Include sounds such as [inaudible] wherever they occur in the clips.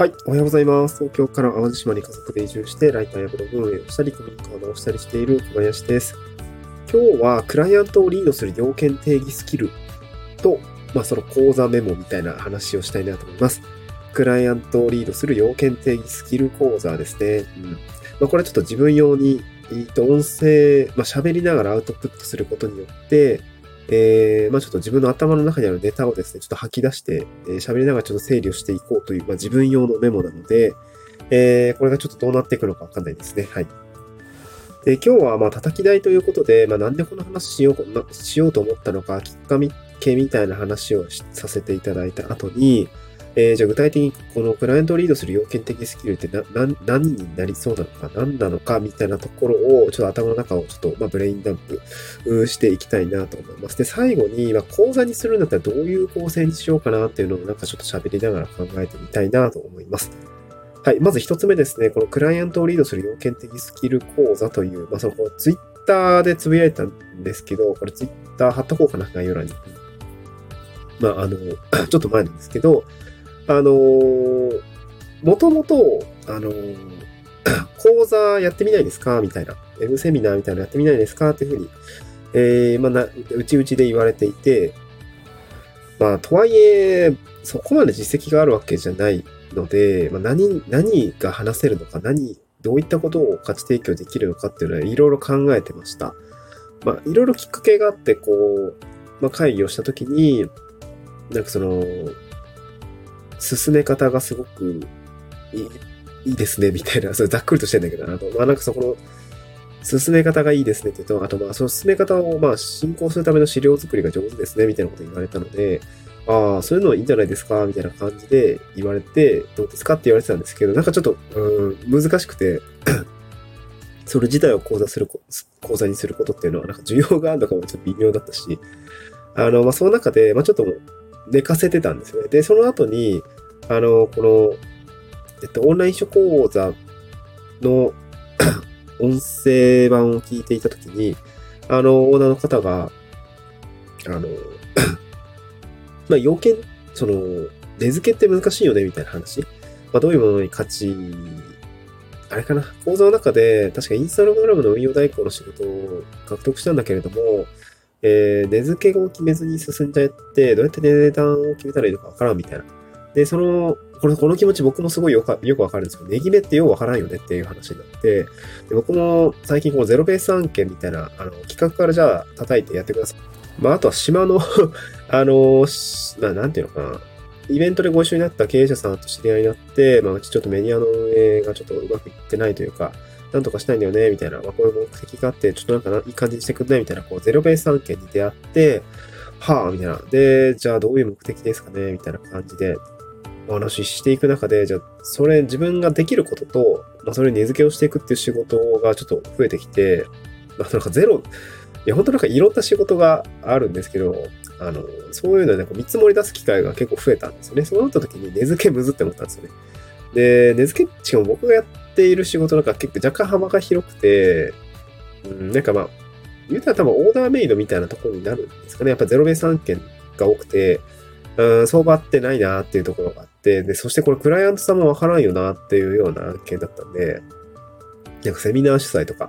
はい、おはようございます。東京から淡路島に家族で移住して、ライターやブログ運営をしたり、コミュニカードをしたりしている小林です。今日は、クライアントをリードする要件定義スキルと、まあ、その講座メモみたいな話をしたいなと思います。クライアントをリードする要件定義スキル講座ですね。うん。まあ、これはちょっと自分用に、えっと、音声、まあ、喋りながらアウトプットすることによって、え、まあちょっと自分の頭の中にあるネタをですね、ちょっと吐き出して、えー、喋りながらちょっと整理をしていこうという、まあ自分用のメモなので、えー、これがちょっとどうなっていくのかわかんないですね。はい。で、今日はまあ叩き台ということで、まあなんでこの話しよう、しようと思ったのか、きっかけみたいな話をさせていただいた後に、えー、じゃあ具体的にこのクライアントをリードする要件的スキルって何になりそうなのか、何なのかみたいなところを、ちょっと頭の中をちょっと、まあ、ブレインダンプしていきたいなと思います。で、最後に、まあ、講座にするんだったらどういう構成にしようかなっていうのをなんかちょっと喋りながら考えてみたいなと思います。はい。まず一つ目ですね。このクライアントをリードする要件的スキル講座という、まあ、その、ツイッターでつぶやいたんですけど、これツイッター貼っとこうかな、概要欄に。まあ、あの、[coughs] ちょっと前なんですけど、あのー、もともと、あのー、[clears throat] 講座やってみないですか？みたいな。ウェブセミナーみたいなのやってみないですか？っていうふうに、えー、まあな、うちうちで言われていて、まあ、とはいえ、そこまで実績があるわけじゃないので、まあ、何、何が話せるのか、何、どういったことを価値提供できるのかっていうのはいろいろ考えてました。まあ、いろいろきっかけがあって、こう、まあ、会議をしたときに、なんかその、進め方がすごくいいいいですね、みたいな、[laughs] それざっくりとしてんだけど、あの、まあ、なんかそこの、進め方がいいですねって言うと、あとまあその進め方をまあ進行するための資料作りが上手ですねみたいなこと言われたので、ああ、そういうのはいいんじゃないですかみたいな感じで言われて、どうですかって言われてたんですけど、なんかちょっと、うん、難しくて [coughs] それ自体を講座する、講座にすることっていうのはなんか需要があるのかもちょっと微妙だったし、あの、まあその中で、まあちょっと寝かせてたんですよね。で、その後に、あの、この、えっと、オンライン書講座の [coughs] 音声版を聞いていたときに、あの、オーナーの方が、あの、[coughs] まあ、要件、その、値付けって難しいよね、みたいな話。まあ、どういうものに価値、あれかな、講座の中で、確かインスタグラムの運用代行の仕事を獲得したんだけれども、えー、値付けを決めずに進んじゃって、どうやって値段を決めたらいいのかわからんみたいな。で、その、このこの気持ち僕もすごいよくわかるんですけど、ネギ目ってようわからんよねっていう話になって、で僕も最近このゼロベース案件みたいな、あの、企画からじゃあ叩いてやってください。まあ、あとは島の [laughs] あの、まあ、なんていうのかな。イベントでご一緒になった経営者さんと知り合いになって、まあ、うちちょっとメディアの運営がちょっとうまくいってないというか、なんとかしたいんだよね、みたいな、まあ、こういう目的があって、ちょっとなんかいい感じにしてくんないみたいな、こう、ゼロベース案件に出会って、はあ、みたいな。で、じゃあどういう目的ですかねみたいな感じで、お話ししていく中で、じゃあ、それ、自分ができることと、まあ、それに根付けをしていくっていう仕事がちょっと増えてきて、まあ、なんかゼロ、いや、本当なんかいろんな仕事があるんですけど、あの、そういうので、見積もり出す機会が結構増えたんですよね。そうなった時に根付けむずって思ったんですよね。で、根付け、しかも僕がやっている仕事なんか結構若干幅が広くて、うん、なんかまあ、言うたら多分オーダーメイドみたいなところになるんですかね。やっぱゼロベース案件が多くて、うん、相場ってないなっていうところがあって、で、そしてこれクライアントさんもわからんよなっていうような案件だったんで、なんかセミナー主催とか、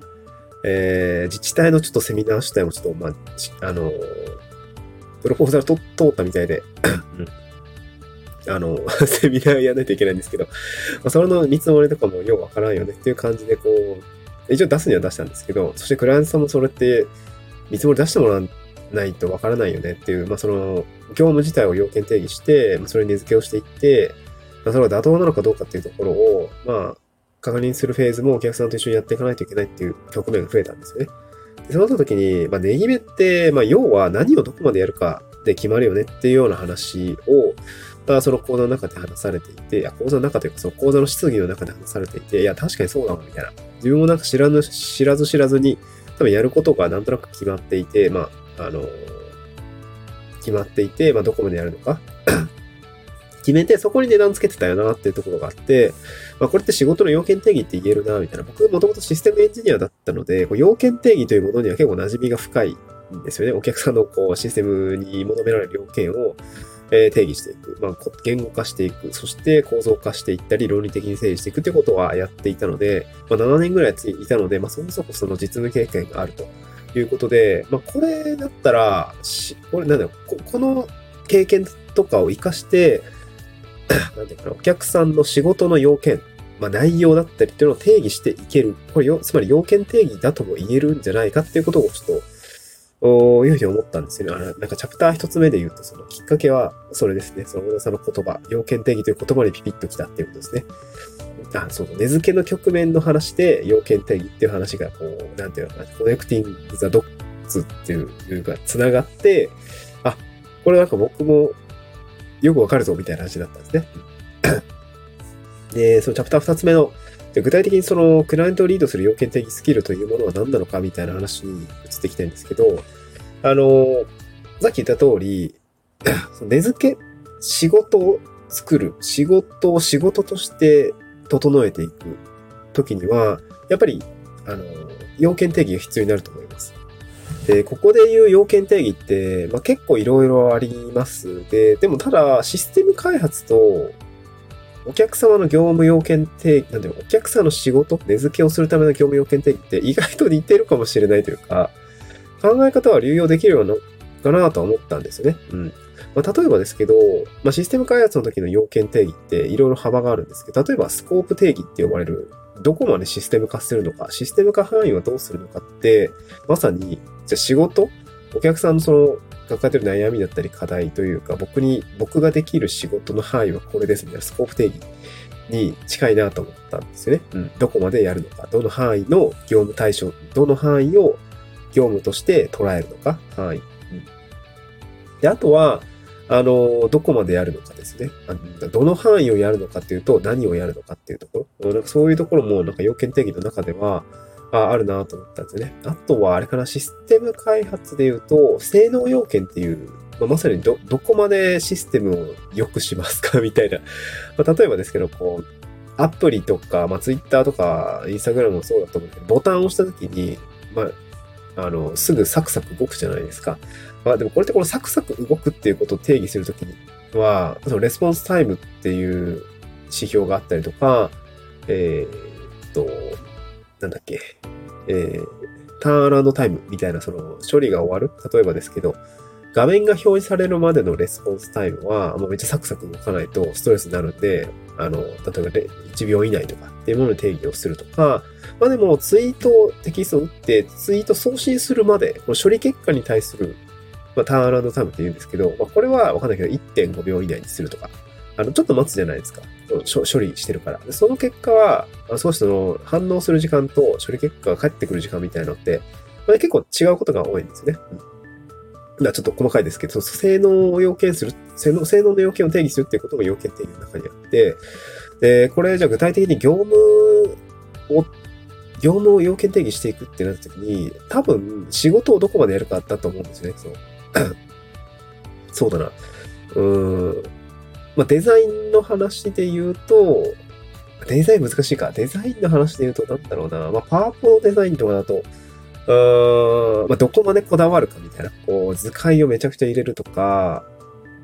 えー、自治体のちょっとセミナー主催もちょっと、まあ、あの、プロポーザルと通ったみたいで、あの、[laughs] セミナーやらないといけないんですけど、まあ、それの見積もりとかもようわからんよねっていう感じで、こう、一応出すには出したんですけど、そしてクライアントさんもそれって見積もり出してもらわないとわからないよねっていう、まあ、その、業務自体を要件定義して、それに値付けをしていって、まあ、それが妥当なのかどうかっていうところを、まあ、確認するフェーズもお客さんと一緒にやっていかないといけないっていう局面が増えたんですよね。でそうなった時に、まあ、値決めって、まあ、要は何をどこまでやるかで決まるよねっていうような話を、まあ、その講座の中で話されていて、いや、講座の中というか、その講座の質疑の中で話されていて、いや、確かにそうだわ、みたいな。自分もなんか知らぬ、知らず知らずに、多分やることがなんとなく決まっていて、まあ、あの、決まっていて、まあ、どこまでやるのか [clears throat] 決めて、そこに値段つけてたよなっていうところがあって、まあ、これって仕事の要件定義って言えるな、みたいな。僕、もともとシステムエンジニアだったので、こう要件定義というものには結構馴染みが深いんですよね。お客さんのこうシステムに求められる要件を、え定義していく。まあ、言語化していく。そして構造化していったり、論理的に整理していくということはやっていたので、まあ、7年ぐらいついたので、まあ、そもそもその実務経験があるということで、まあ、これだったら、これなんだろう、ここの経験とかを活かして、[coughs] なんていうかな、お客さんの仕事の要件、まあ、内容だったりっていうのを定義していける。これよ、つまり要件定義だとも言えるんじゃないかっていうことをちょっと、おーいうふうに思ったんですよね。あのなんかチャプター一つ目で言うと、そのきっかけはそれですね。その小田さんの言葉、要件定義という言葉にピピッときたっていうことですね。あ、そう、根付けの局面の話で要件定義っていう話が、こう、なんていうのかな、コネクティング・ザ・ドッツっていうか、つながって、あ、これなんか僕もよくわかるぞみたいな話だったんですね。で、そのチャプター二つ目の、で具体的にそのクライアントをリードする要件定義スキルというものは何なのかみたいな話に移っていきたいんですけど、あの、さっき言った通り、[coughs] 根付け、仕事を作る、仕事を仕事として整えていくときには、やっぱり、あの、要件定義が必要になると思います。で、ここで言う要件定義って、まあ、結構いろいろあります。で、でもただ、システム開発と、お客様の業務要件定義、なんていうの、お客様の仕事、根付けをするための業務要件定義って意外と似てるかもしれないというか、考え方は流用できるような、かなとは思ったんですよね。うん。まあ、例えばですけど、まあ、システム開発の時の要件定義っていろいろ幅があるんですけど、例えばスコープ定義って呼ばれる、どこまでシステム化するのか、システム化範囲はどうするのかって、まさに、じゃあ仕事お客さんのその抱えてる悩みだったり課題というか、僕に、僕ができる仕事の範囲はこれですみたいなスコープ定義に近いなと思ったんですよね。うん。どこまでやるのか、どの範囲の業務対象、どの範囲を業務として捉えるのか、範囲。うん。で、あとは、あの、どこまでやるのかですね。あのどの範囲をやるのかっていうと、何をやるのかっていうところ。なんかそういうところも、なんか要件定義の中では、ああるなと思ったんですよね。あとは、あれかな、システム開発で言うと、性能要件っていう、まあ、まさにど、どこまでシステムを良くしますかみたいな。[laughs] まあ、例えばですけど、こう、アプリとか、まあ、Twitter とか、Instagram もそうだと思うんだけど、ボタンを押したときに、まあ、あの、すぐサクサク動くじゃないですか。まあ、でもこれってこのサクサク動くっていうことを定義するときには、そのレスポンスタイムっていう指標があったりとか、えーっと、なんだっけ、えー、ターンアラウンドタイムみたいなその処理が終わる？例えばですけど、画面が表示されるまでのレスポンスタイムは、もうめっちゃサクサク動かないとストレスになるんで、あの、例えば1秒以内とかっていうものに定義をするとか、まあでもツイート、テキストを打ってツイート送信するまで、この処理結果に対する、まあ、ターンアラウンドタイムって言うんですけど、まあ、これはわかんないけど1.5秒以内にするとか、あの、ちょっと待つじゃないですか。処処理してるから。でその結果は、あ少しその反応する時間と処理結果が返ってくる時間みたいなのって、まあ、結構違うことが多いんですよね。うん。ちょっと細かいですけど、性能を要件する、性能、性能の要件を定義するっていうことも要件定義の中にあって、で、これじゃあ具体的に業務を、業務を要件定義していくってなった時に、多分仕事をどこまでやるかだと思うんですよね。そう。[coughs] そうだな。うーん。まあ、デザインの話で言うと、デザイン難しいか。デザインの話で言うと、なんだろうな。まあ、パワポのデザインとかだと、うーん、まあ、どこまでこだわるかみたいな。こう、図解をめちゃくちゃ入れるとか、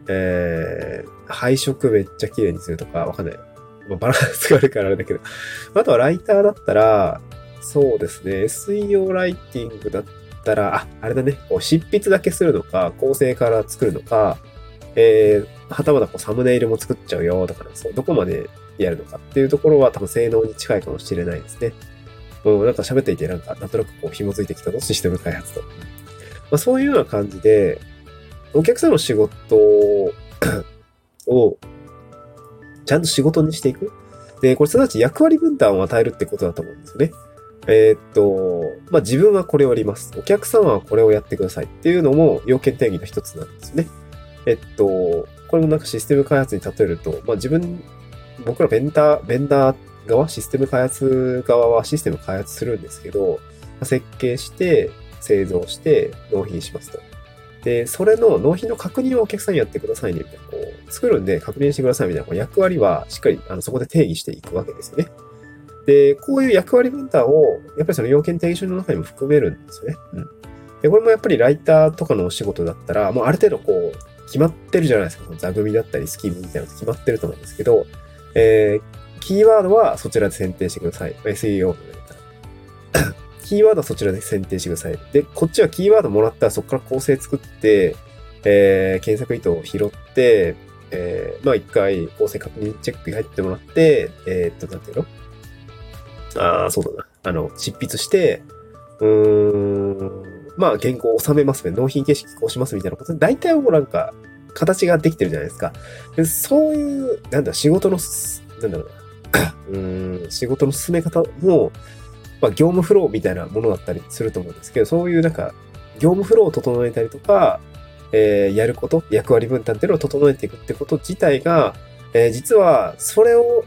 えー、配色めっちゃ綺麗にするとか、わかんない。まあ、バランスがあるからあれだけど。あとはライターだったら、そうですね。SEO ライティングだったら、あ、あれだね。こう執筆だけするのか、構成から作るのか、えー、はたまたこうサムネイルも作っちゃうよとか、そう、どこまでやるのかっていうところは多分性能に近いかもしれないですね。うん、なんか喋っていてなんか、なんとなくこう紐づいてきたの、システム開発と。まあ、そういうような感じで、お客さんの仕事 [coughs] を、ちゃんと仕事にしていく。で、これすなわち役割分担を与えるってことだと思うんですよね。えーっと、まあ、自分はこれをやります。お客様はこれをやってくださいっていうのも要件定義の一つなんですね。えっと、これもなんかシステム開発に例えると、まあ、自分、僕らベンダー、ベンダー側、システム開発側はシステム開発するんですけど、設計して、製造して、納品しますと。で、それの納品の確認をお客さんにやってくださいね、みたいな。こう、作るんで確認してくださいみたいな役割はしっかりあのそこで定義していくわけですよね。で、こういう役割分担を、やっぱりその要件定義書の中にも含めるんですよね。うん。で、これもやっぱりライターとかのお仕事だったら、もうある程度こう、決まってるじゃないですか。その座組だったりスキームみたいなの決まってると思うんですけど、えー、キーワードはそちらで選定してください。SEO の上だったら。[coughs] キーワードはそちらで選定してください。で、こっちはキーワードもらったらそこから構成作って、えー、検索意図を拾って、えー、まあ一回構成確認チェックに入ってもらって、えー、っと、なんていうの？ああ、そうだな。あの、執筆して、うーん、まあ原稿を収めますね。納品形式こうしますみたいなことで、大体もうなんか、形ができてるじゃないですか。でそういう、なんだ、仕事の、なんだろうな。[coughs] うん、仕事の進め方も、まあ、業務フローみたいなものだったりすると思うんですけど、そういうなんか、業務フローを整えたりとか、えー、やること、役割分担っていうのを整えていくってこと自体が、えー、実は、それを、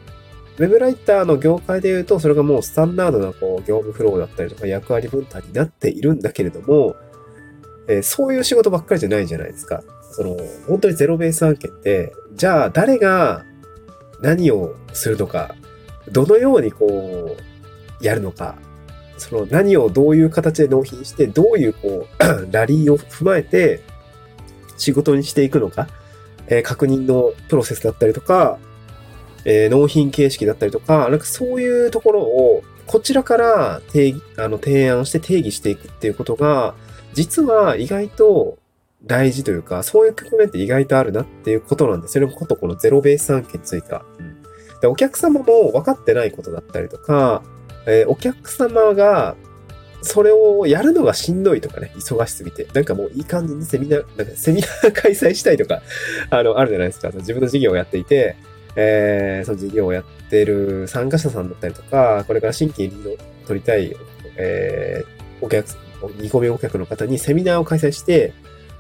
ウェブライターの業界で言うと、それがもうスタンダードなこう業務フローだったりとか役割分担になっているんだけれども、えー、そういう仕事ばっかりじゃないじゃないですか。その、本当にゼロベース案件って、じゃあ誰が何をするのか、どのようにこう、やるのか、その何をどういう形で納品して、どういうこう、[clears throat] ラリーを踏まえて仕事にしていくのか、えー、確認のプロセスだったりとか、えー、納品形式だったりとか、なんかそういうところをこちらから定義、あの、提案して定義していくっていうことが、実は意外と大事というか、そういう局面って意外とあるなっていうことなんですよね。ことこのゼロベース案件については。うん、でお客様も分かってないことだったりとか、えー、お客様がそれをやるのがしんどいとかね、忙しすぎて、なんかもういい感じにセミナー、なんかセミナー開催したいとか、あの、あるじゃないですか。自分の事業をやっていて、えー、その事業をやってる参加者さんだったりとか、これから新規リード取りたい、えー、お客、見込みお客の方にセミナーを開催して、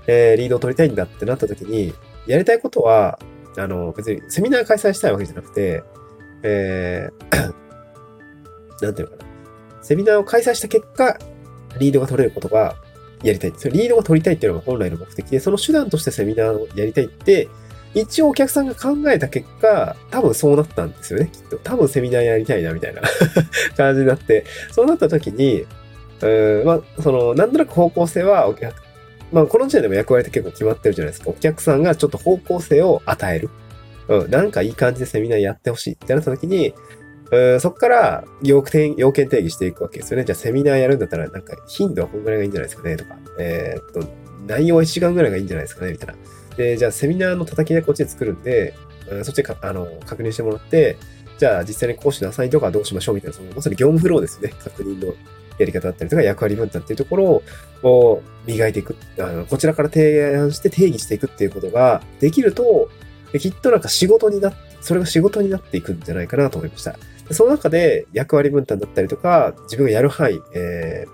えー、リードを取りたいんだってなった時に、やりたいことは、あの、別にセミナー開催したいわけじゃなくて、えー、[coughs] なんていうのかな。セミナーを開催した結果、リードが取れることがやりたいんですよ。リードが取りたいっていうのが本来の目的で、その手段としてセミナーをやりたいって、一応お客さんが考えた結果、多分そうなったんですよね、きっと。多分セミナーやりたいな、みたいな [laughs] 感じになって、そうなった時に、うん、まあ、その、なんとなく方向性はお客、まあ、この時点でも役割って結構決まってるじゃないですか。お客さんがちょっと方向性を与える。うん、なんかいい感じでセミナーやってほしいってなった時に、うんそこから要件要件定義していくわけですよね。じゃあセミナーやるんだったら、なんか頻度はこんぐらいがいいんじゃないですかねとか、えー、っと、内容は1時間ぐらいがいいんじゃないですかねみたいな。で、じゃあセミナーの叩き台こっちで作るんで、そっちであの確認してもらって、じゃあ実際に講師のアサインとかどうしましょうみたいな、そのまさに業務フローですね。確認のやり方だったりとか、役割分担っていうところを磨いていく。あのこちらから提案して定義していくっていうことができると、きっとなんか仕事になって、それが仕事になっていくんじゃないかなと思いました。その中で役割分担だったりとか、自分がやる範囲、えー、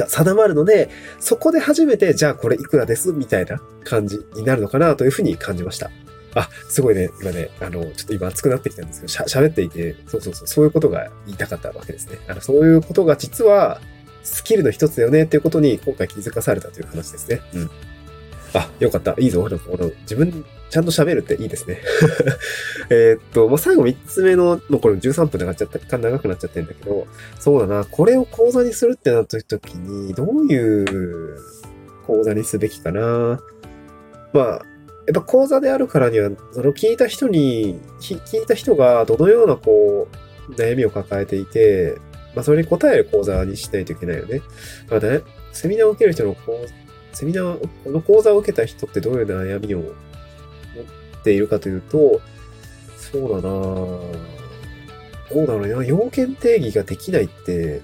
が定まるので、そこで初めて、じゃあこれいくらですみたいな感じになるのかなというふうに感じました。あ、すごいね、今ね、あの、ちょっと今熱くなってきたんですけど、喋っていて、そうそうそう、そういうことが言いたかったわけですね。あの、そういうことが実は、スキルの一つだよねっていうことに今回気づかされたという話ですね。うん。あ、よかった。いいぞ。この自分、ちゃんと喋るっていいですね。[laughs] えっと、もう最後3つ目の、もうこれ13分でなっちゃった、長くなっちゃってるんだけど、そうだな、これを講座にするってなった時に、どういう講座にすべきかな。まあ、やっぱ講座であるからには、その聞いた人に、聞いた人がどのようなこう、悩みを抱えていて、まあ、それに答える講座にしないといけないよね。まあね、セミナーを受ける人の講セミナー、この講座を受けた人ってどういう悩みを持っているかというと、そうだなどうだろうな、要件定義ができないって、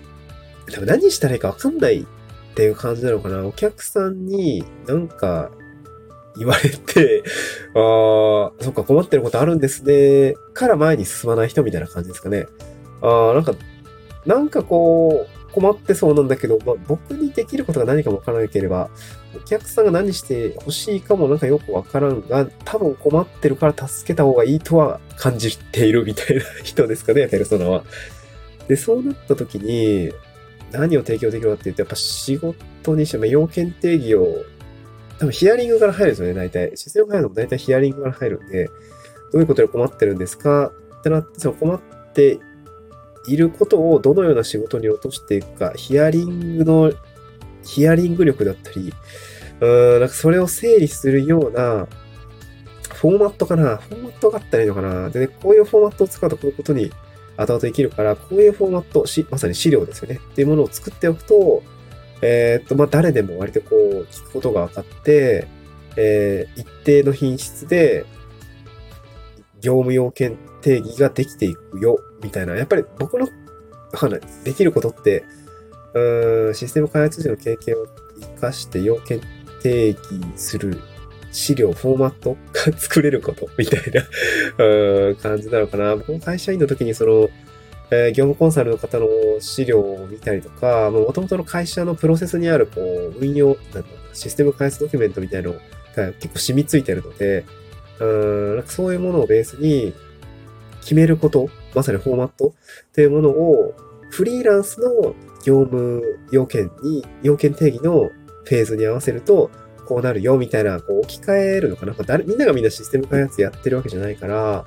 多分何したらいいかわかんないっていう感じなのかな。お客さんになんか言われて、[laughs] ああ、そっか困ってることあるんですね。から前に進まない人みたいな感じですかね。ああ、なんか、なんかこう、困ってそうなんだけど、まあ、僕にできることが何かもわからなければ、お客さんが何して欲しいかもなんかよくわからんが、多分困ってるから助けた方がいいとは感じているみたいな人ですかね、[laughs] ペルソナは。で、そうなった時に、何を提供できるかって言うと、やっぱ仕事にして、ま、要件定義を、多分ヒアリングから入るんですよね、大体。姿勢を変えるのも大体ヒアリングから入るんで、どういうことで困ってるんですかってなって、その困っていることをどのような仕事に落としていくか、ヒアリングの、ヒアリング力だったり、うん、なんかそれを整理するような、フォーマットかなフォーマットがあったらいいのかなで、ね、こういうフォーマットを使うとこういうことに後々できるから、こういうフォーマット、しまさに資料ですよね。っていうものを作っておくと、えー、っと、まあ、誰でも割とこう、聞くことが分かって、えー、一定の品質で、業務要件定義ができていくよ、みたいな。やっぱり僕の、できることって、うん、システム開発時の経験を活かして要件定義する資料、フォーマットが作れることみたいな [laughs] うん感じなのかな。僕も会社員の時にその、えー、業務コンサルの方の資料を見たりとか、もともとの会社のプロセスにある、こう、運用、なんだシステム開発ドキュメントみたいなのが結構染みついてるので、うん、なんかそういうものをベースに決めること、まさにフォーマットっていうものを、フリーランスの業務要件に、要件定義のフェーズに合わせると、こうなるよ、みたいな、こう置き換えるのかな。まあ、誰みんながみんなシステム開発やってるわけじゃないから、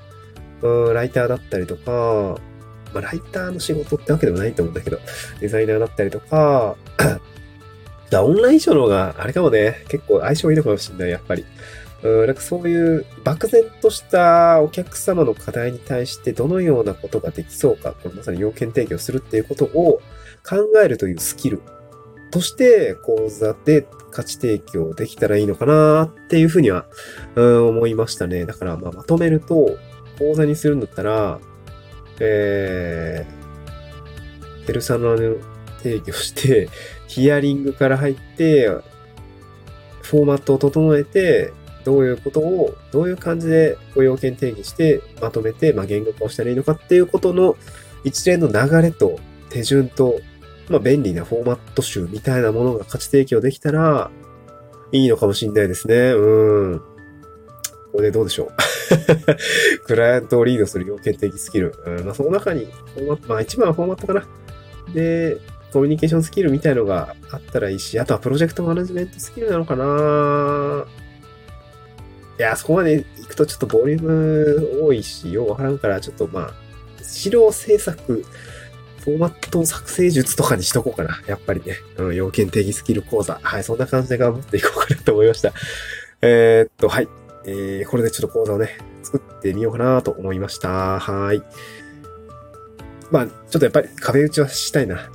うん、ライターだったりとか、まあ、ライターの仕事ってわけでもないと思うんだけど、デザイナーだったりとか、[clears throat] だオンラインショーの方が、あれかもね、結構相性いいのかもしれない、やっぱり。うん、なんかそういう漠然としたお客様の課題に対してどのようなことができそうか、これまさに要件提供するっていうことを考えるというスキルとして講座で価値提供できたらいいのかなっていうふうには、うん、思いましたね。だからまあまとめると、講座にするんだったら、えー、ペルサナの定義をして、ヒアリングから入って、フォーマットを整えて、どういうことを、どういう感じでご要件定義してまとめて、まあ、言語化をしたらいいのかっていうことの一連の流れと手順とまあ、便利なフォーマット集みたいなものが価値提供できたら、いいのかもしんないですね。うん。これでどうでしょう。[laughs] クライアントをリードする要件的スキル。うん、まあ、その中に、フォーマット、まあ、一番はフォーマットかな。で、コミュニケーションスキルみたいのがあったらいいし、あとはプロジェクトマネジメントスキルなのかないや、そこまで行くとちょっとボリューム多いし、ようわからんから、ちょっとまあ、資料制作フォーマット作成術とかにしとこうかな。やっぱりね。うん、要件定義スキル講座。はい、そんな感じで頑張っていこうかなと思いました。えー、っと、はい。えー、これでちょっと講座をね、作ってみようかなと思いました。はい。まあ、ちょっとやっぱり壁打ちはしたいな。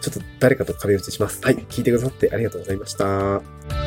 ちょっと誰かと壁打ちします。はい。聞いてくださってありがとうございました。